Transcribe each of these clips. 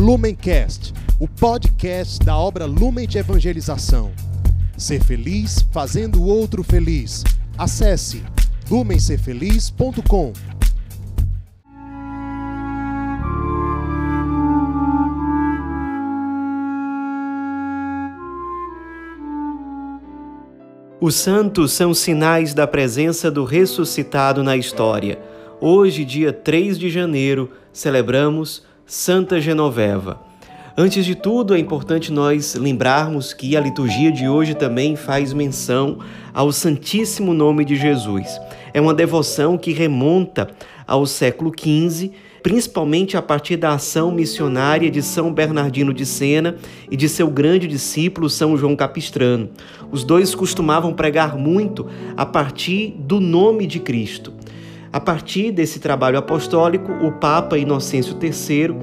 Lumencast, o podcast da obra Lumen de Evangelização. Ser feliz fazendo o outro feliz. Acesse lumencerfeliz.com. Os santos são sinais da presença do ressuscitado na história. Hoje, dia 3 de janeiro, celebramos Santa Genoveva. Antes de tudo, é importante nós lembrarmos que a liturgia de hoje também faz menção ao Santíssimo Nome de Jesus. É uma devoção que remonta ao século XV principalmente a partir da ação missionária de São Bernardino de Sena e de seu grande discípulo São João Capistrano. Os dois costumavam pregar muito a partir do nome de Cristo. A partir desse trabalho apostólico, o Papa Inocêncio III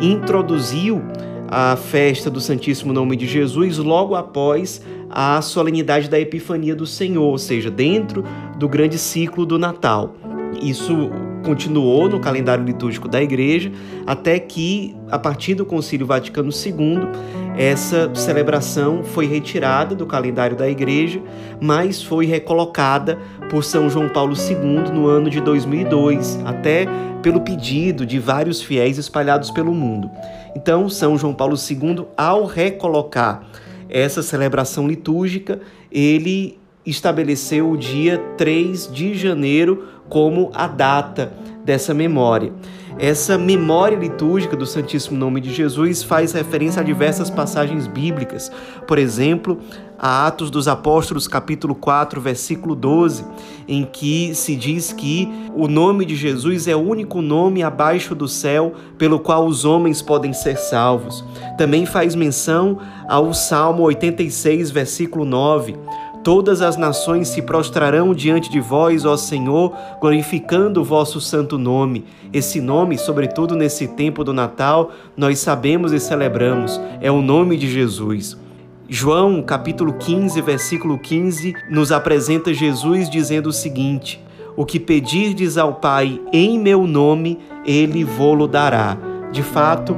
introduziu a festa do Santíssimo Nome de Jesus logo após a solenidade da Epifania do Senhor, ou seja, dentro do grande ciclo do Natal. Isso continuou no calendário litúrgico da Igreja, até que, a partir do Concílio Vaticano II, essa celebração foi retirada do calendário da Igreja, mas foi recolocada por São João Paulo II no ano de 2002, até pelo pedido de vários fiéis espalhados pelo mundo. Então, São João Paulo II, ao recolocar essa celebração litúrgica, ele estabeleceu o dia 3 de janeiro como a data dessa memória. Essa memória litúrgica do Santíssimo Nome de Jesus faz referência a diversas passagens bíblicas. Por exemplo, a Atos dos Apóstolos, capítulo 4, versículo 12, em que se diz que o nome de Jesus é o único nome abaixo do céu pelo qual os homens podem ser salvos. Também faz menção ao Salmo 86, versículo 9 Todas as nações se prostrarão diante de vós, ó Senhor, glorificando o vosso santo nome. Esse nome, sobretudo nesse tempo do Natal, nós sabemos e celebramos, é o nome de Jesus. João, capítulo 15, versículo 15, nos apresenta Jesus dizendo o seguinte: O que pedirdes ao Pai em meu nome, ele vô-lo dará. De fato,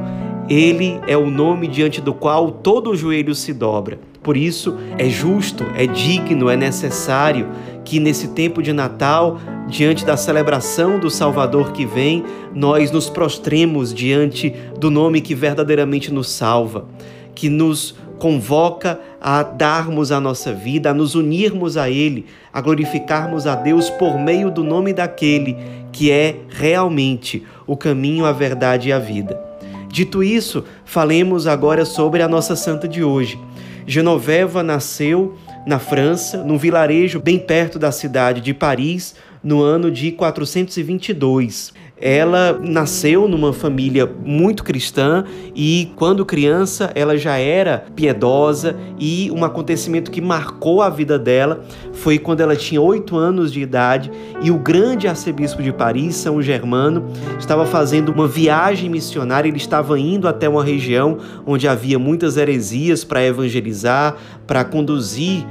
ele é o nome diante do qual todo o joelho se dobra. Por isso, é justo, é digno, é necessário que nesse tempo de Natal, diante da celebração do Salvador que vem, nós nos prostremos diante do nome que verdadeiramente nos salva, que nos convoca a darmos a nossa vida, a nos unirmos a Ele, a glorificarmos a Deus por meio do nome daquele que é realmente o caminho, a verdade e a vida. Dito isso, falemos agora sobre a nossa santa de hoje. Genoveva nasceu na França, num vilarejo bem perto da cidade de Paris, no ano de 422. Ela nasceu numa família muito cristã e, quando criança, ela já era piedosa. E um acontecimento que marcou a vida dela foi quando ela tinha oito anos de idade e o grande arcebispo de Paris, São Germano, estava fazendo uma viagem missionária. Ele estava indo até uma região onde havia muitas heresias para evangelizar, para conduzir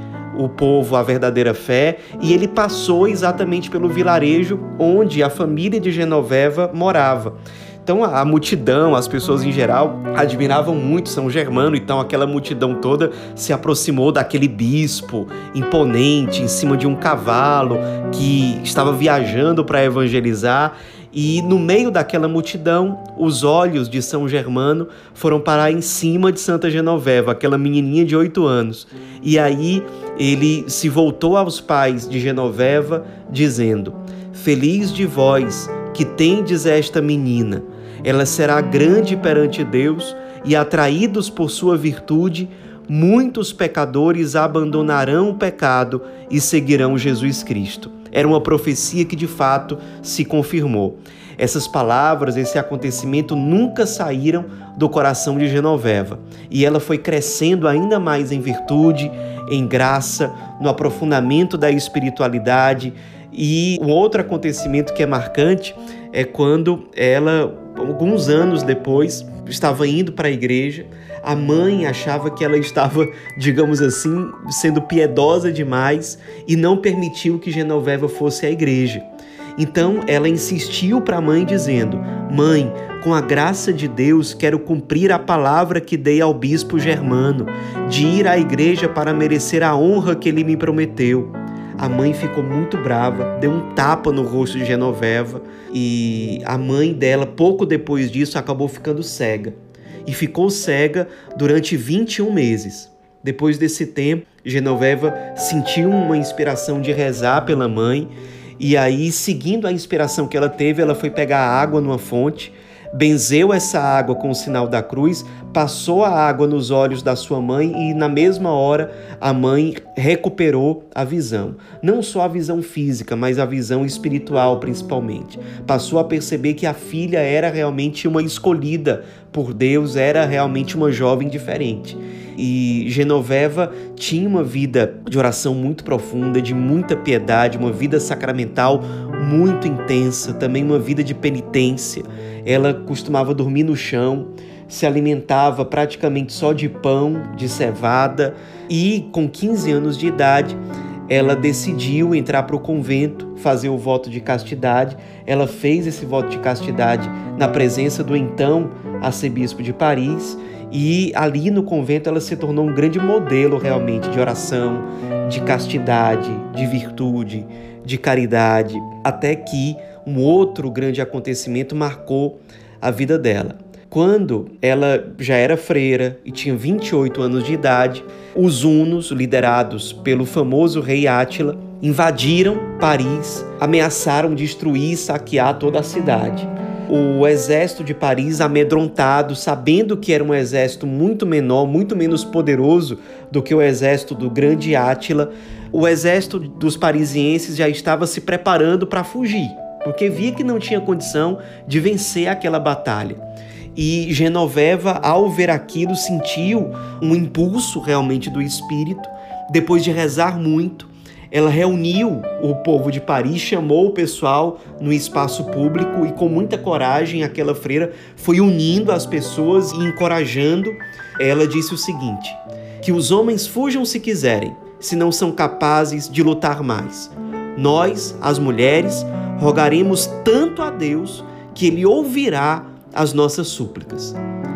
o povo à verdadeira fé, e ele passou exatamente pelo vilarejo onde a família de Genoveva morava. Então a multidão, as pessoas em geral, admiravam muito São Germano, então aquela multidão toda se aproximou daquele bispo imponente em cima de um cavalo que estava viajando para evangelizar. E no meio daquela multidão, os olhos de São Germano foram parar em cima de Santa Genoveva, aquela menininha de oito anos. E aí ele se voltou aos pais de Genoveva, dizendo: Feliz de vós que tendes esta menina, ela será grande perante Deus, e atraídos por sua virtude, muitos pecadores abandonarão o pecado e seguirão Jesus Cristo. Era uma profecia que de fato se confirmou. Essas palavras, esse acontecimento nunca saíram do coração de Genoveva e ela foi crescendo ainda mais em virtude, em graça, no aprofundamento da espiritualidade. E um outro acontecimento que é marcante é quando ela, alguns anos depois, estava indo para a igreja. A mãe achava que ela estava, digamos assim, sendo piedosa demais e não permitiu que Genoveva fosse à igreja. Então ela insistiu para a mãe, dizendo: Mãe, com a graça de Deus, quero cumprir a palavra que dei ao bispo Germano, de ir à igreja para merecer a honra que ele me prometeu. A mãe ficou muito brava, deu um tapa no rosto de Genoveva e a mãe dela, pouco depois disso, acabou ficando cega. E ficou cega durante 21 meses. Depois desse tempo, Genoveva sentiu uma inspiração de rezar pela mãe e aí, seguindo a inspiração que ela teve, ela foi pegar água numa fonte benzeu essa água com o sinal da cruz, passou a água nos olhos da sua mãe e, na mesma hora, a mãe recuperou a visão. Não só a visão física, mas a visão espiritual, principalmente. Passou a perceber que a filha era realmente uma escolhida por Deus, era realmente uma jovem diferente. E Genoveva tinha uma vida de oração muito profunda, de muita piedade, uma vida sacramental muito intensa, também uma vida de penitência. Ela costumava dormir no chão, se alimentava praticamente só de pão, de cevada, e com 15 anos de idade, ela decidiu entrar para o convento, fazer o voto de castidade. Ela fez esse voto de castidade na presença do então arcebispo de Paris e ali no convento ela se tornou um grande modelo realmente de oração, de castidade, de virtude, de caridade, até que um outro grande acontecimento marcou a vida dela. Quando ela já era freira e tinha 28 anos de idade, os hunos, liderados pelo famoso rei Átila, invadiram Paris, ameaçaram destruir e saquear toda a cidade. O exército de Paris, amedrontado, sabendo que era um exército muito menor, muito menos poderoso do que o exército do grande Átila, o exército dos parisienses já estava se preparando para fugir porque via que não tinha condição de vencer aquela batalha. E Genoveva, ao ver aquilo, sentiu um impulso realmente do espírito. Depois de rezar muito, ela reuniu o povo de Paris, chamou o pessoal no espaço público e, com muita coragem, aquela freira foi unindo as pessoas e encorajando. Ela disse o seguinte: que os homens fujam se quiserem, se não são capazes de lutar mais. Nós, as mulheres, rogaremos tanto a Deus que Ele ouvirá as nossas súplicas.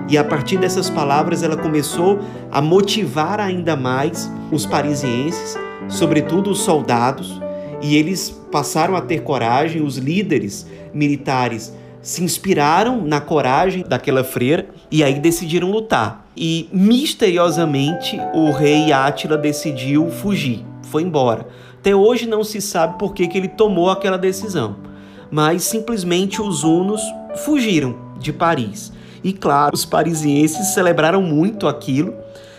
E a partir dessas palavras, ela começou a motivar ainda mais os parisienses, sobretudo os soldados, e eles passaram a ter coragem, os líderes militares se inspiraram na coragem daquela freira e aí decidiram lutar. E misteriosamente o rei Átila decidiu fugir, foi embora. Até hoje não se sabe por que, que ele tomou aquela decisão, mas simplesmente os hunos fugiram de Paris. E claro, os parisienses celebraram muito aquilo.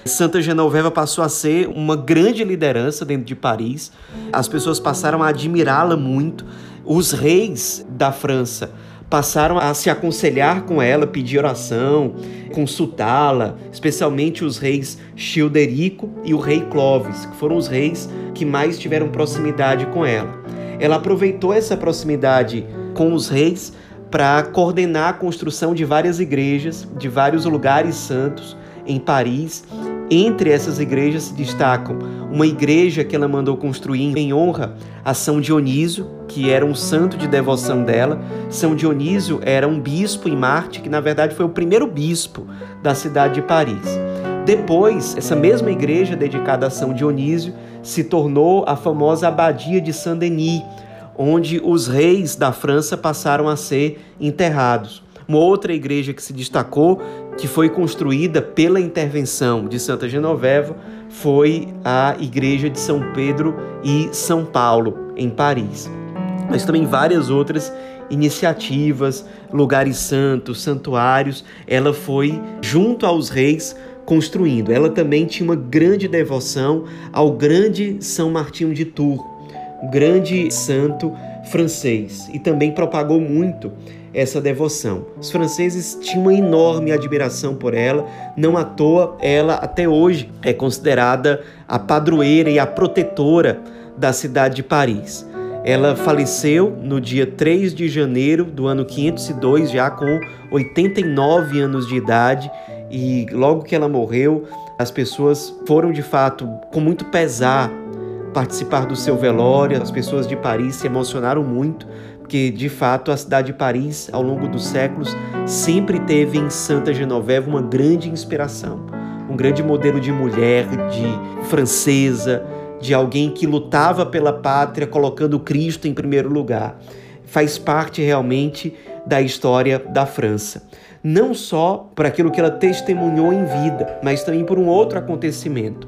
Santa Genoveva passou a ser uma grande liderança dentro de Paris. As pessoas passaram a admirá-la muito. Os reis da França passaram a se aconselhar com ela, pedir oração, consultá-la, especialmente os reis Childerico e o rei Clovis, que foram os reis que mais tiveram proximidade com ela. Ela aproveitou essa proximidade com os reis para coordenar a construção de várias igrejas, de vários lugares santos em Paris. Entre essas igrejas se destacam uma igreja que ela mandou construir em honra a São Dionísio, que era um santo de devoção dela. São Dionísio era um bispo em Marte, que na verdade foi o primeiro bispo da cidade de Paris. Depois, essa mesma igreja dedicada a São Dionísio se tornou a famosa Abadia de Saint-Denis, onde os reis da França passaram a ser enterrados. Uma outra igreja que se destacou, que foi construída pela intervenção de Santa Genoveva, foi a igreja de São Pedro e São Paulo, em Paris. Mas também várias outras iniciativas, lugares santos, santuários, ela foi junto aos reis construindo. Ela também tinha uma grande devoção ao grande São Martinho de Tours, grande santo francês, e também propagou muito essa devoção. Os franceses tinham uma enorme admiração por ela, não à toa ela até hoje é considerada a padroeira e a protetora da cidade de Paris. Ela faleceu no dia 3 de janeiro do ano 502, já com 89 anos de idade, e logo que ela morreu, as pessoas foram de fato com muito pesar participar do seu velório. As pessoas de Paris se emocionaram muito porque de fato a cidade de Paris, ao longo dos séculos, sempre teve em Santa Genoveva uma grande inspiração, um grande modelo de mulher, de francesa, de alguém que lutava pela pátria, colocando Cristo em primeiro lugar. Faz parte realmente da história da França. Não só por aquilo que ela testemunhou em vida, mas também por um outro acontecimento.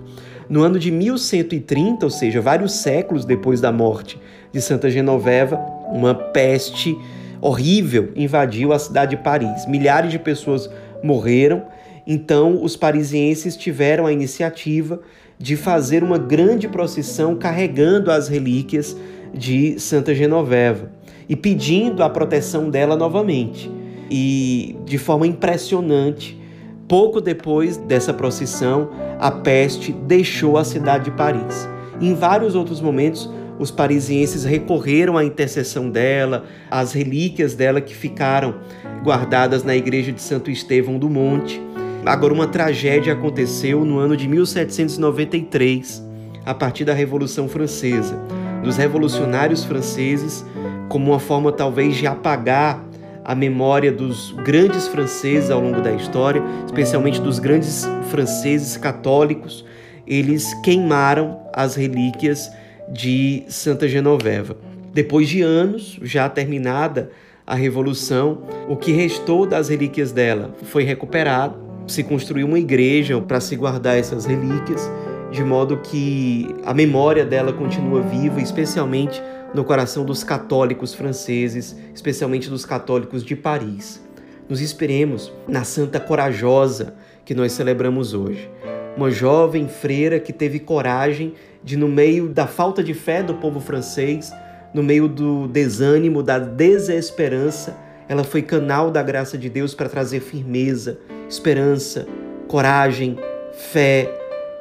No ano de 1130, ou seja, vários séculos depois da morte de Santa Genoveva, uma peste horrível invadiu a cidade de Paris. Milhares de pessoas morreram, então os parisienses tiveram a iniciativa de fazer uma grande procissão carregando as relíquias de Santa Genoveva e pedindo a proteção dela novamente. E de forma impressionante, pouco depois dessa procissão, a peste deixou a cidade de Paris. Em vários outros momentos, os parisienses recorreram à intercessão dela, às relíquias dela que ficaram guardadas na igreja de Santo Estevão do Monte. Agora, uma tragédia aconteceu no ano de 1793, a partir da Revolução Francesa. Dos revolucionários franceses, como uma forma talvez de apagar a memória dos grandes franceses ao longo da história, especialmente dos grandes franceses católicos, eles queimaram as relíquias de Santa Genoveva. Depois de anos, já terminada a revolução, o que restou das relíquias dela foi recuperado, se construiu uma igreja para se guardar essas relíquias, de modo que a memória dela continua viva, especialmente no coração dos católicos franceses, especialmente dos católicos de Paris. Nos esperemos na Santa Corajosa que nós celebramos hoje. Uma jovem freira que teve coragem de, no meio da falta de fé do povo francês, no meio do desânimo, da desesperança, ela foi canal da graça de Deus para trazer firmeza, esperança, coragem, fé,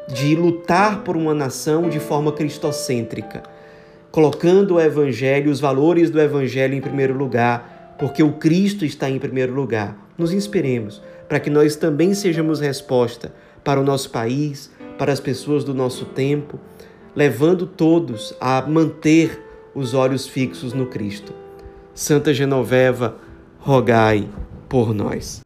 de lutar por uma nação de forma cristocêntrica colocando o Evangelho, os valores do Evangelho em primeiro lugar, porque o Cristo está em primeiro lugar. Nos inspiremos para que nós também sejamos resposta para o nosso país, para as pessoas do nosso tempo, levando todos a manter os olhos fixos no Cristo. Santa Genoveva, rogai por nós.